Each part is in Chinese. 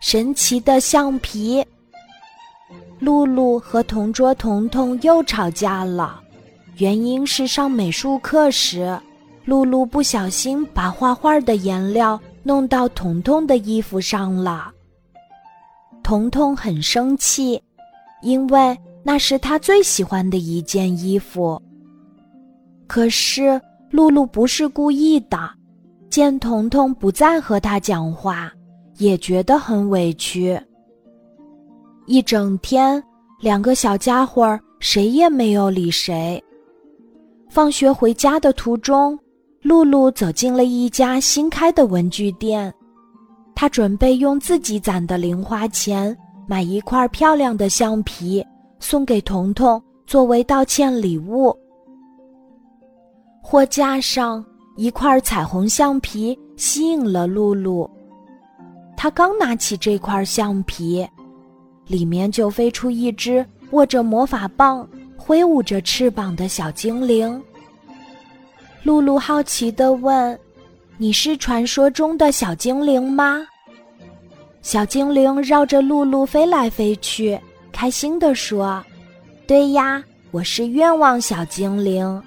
神奇的橡皮。露露和同桌彤彤又吵架了，原因是上美术课时，露露不小心把画画的颜料弄到彤彤的衣服上了。彤彤很生气，因为那是他最喜欢的一件衣服。可是露露不是故意的，见彤彤不再和他讲话。也觉得很委屈。一整天，两个小家伙谁也没有理谁。放学回家的途中，露露走进了一家新开的文具店，她准备用自己攒的零花钱买一块漂亮的橡皮，送给彤彤作为道歉礼物。货架上一块彩虹橡皮吸引了露露。他刚拿起这块橡皮，里面就飞出一只握着魔法棒、挥舞着翅膀的小精灵。露露好奇地问：“你是传说中的小精灵吗？”小精灵绕着露露飞来飞去，开心地说：“对呀，我是愿望小精灵。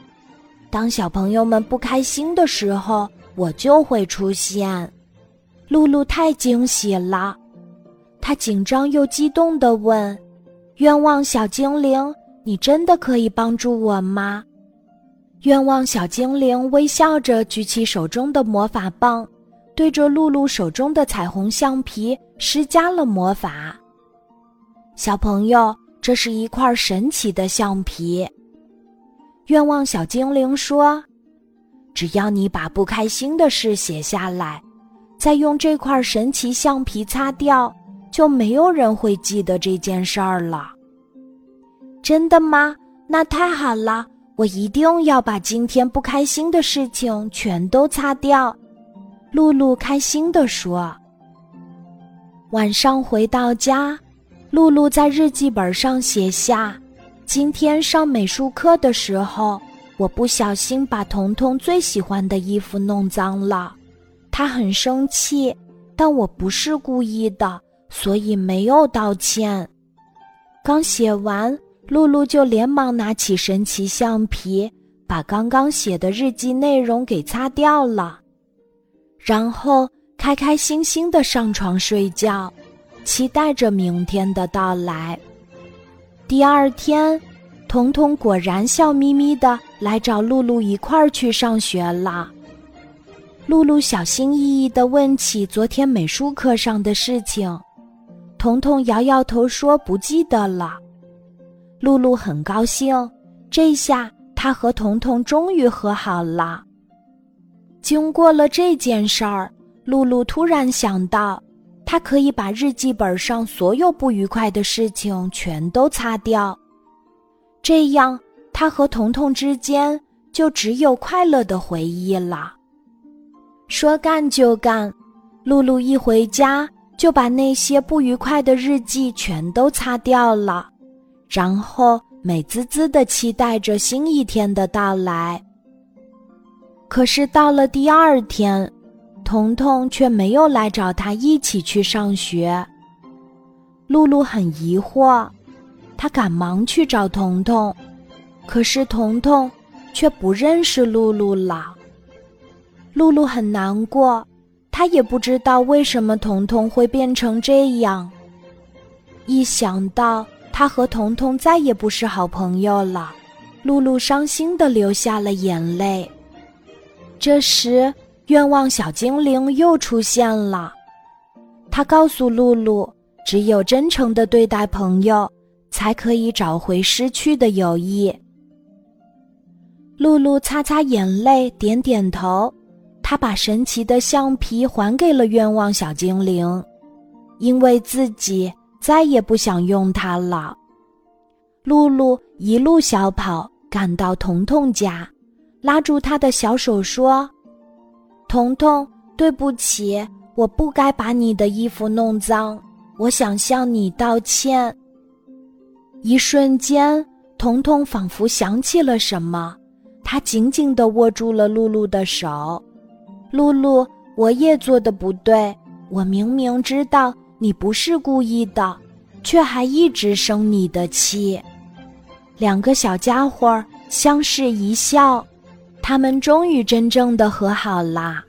当小朋友们不开心的时候，我就会出现。”露露太惊喜了，她紧张又激动地问：“愿望小精灵，你真的可以帮助我吗？”愿望小精灵微笑着举起手中的魔法棒，对着露露手中的彩虹橡皮施加了魔法。小朋友，这是一块神奇的橡皮。愿望小精灵说：“只要你把不开心的事写下来。”再用这块神奇橡皮擦掉，就没有人会记得这件事儿了。真的吗？那太好了，我一定要把今天不开心的事情全都擦掉。露露开心地说。晚上回到家，露露在日记本上写下：今天上美术课的时候，我不小心把彤彤最喜欢的衣服弄脏了。他很生气，但我不是故意的，所以没有道歉。刚写完，露露就连忙拿起神奇橡皮，把刚刚写的日记内容给擦掉了，然后开开心心的上床睡觉，期待着明天的到来。第二天，彤彤果然笑眯眯的来找露露一块儿去上学了。露露小心翼翼地问起昨天美术课上的事情，彤彤摇摇头说不记得了。露露很高兴，这下她和彤彤终于和好了。经过了这件事儿，露露突然想到，她可以把日记本上所有不愉快的事情全都擦掉，这样她和彤彤之间就只有快乐的回忆了。说干就干，露露一回家就把那些不愉快的日记全都擦掉了，然后美滋滋的期待着新一天的到来。可是到了第二天，彤彤却没有来找他一起去上学。露露很疑惑，她赶忙去找彤彤，可是彤彤却不认识露露了。露露很难过，她也不知道为什么彤彤会变成这样。一想到她和彤彤再也不是好朋友了，露露伤心的流下了眼泪。这时，愿望小精灵又出现了，他告诉露露，只有真诚的对待朋友，才可以找回失去的友谊。露露擦擦眼泪，点点头。他把神奇的橡皮还给了愿望小精灵，因为自己再也不想用它了。露露一路小跑赶到彤彤家，拉住他的小手说：“彤彤，对不起，我不该把你的衣服弄脏，我想向你道歉。”一瞬间，彤彤仿佛想起了什么，他紧紧地握住了露露的手。露露，我也做的不对。我明明知道你不是故意的，却还一直生你的气。”两个小家伙相视一笑，他们终于真正的和好啦。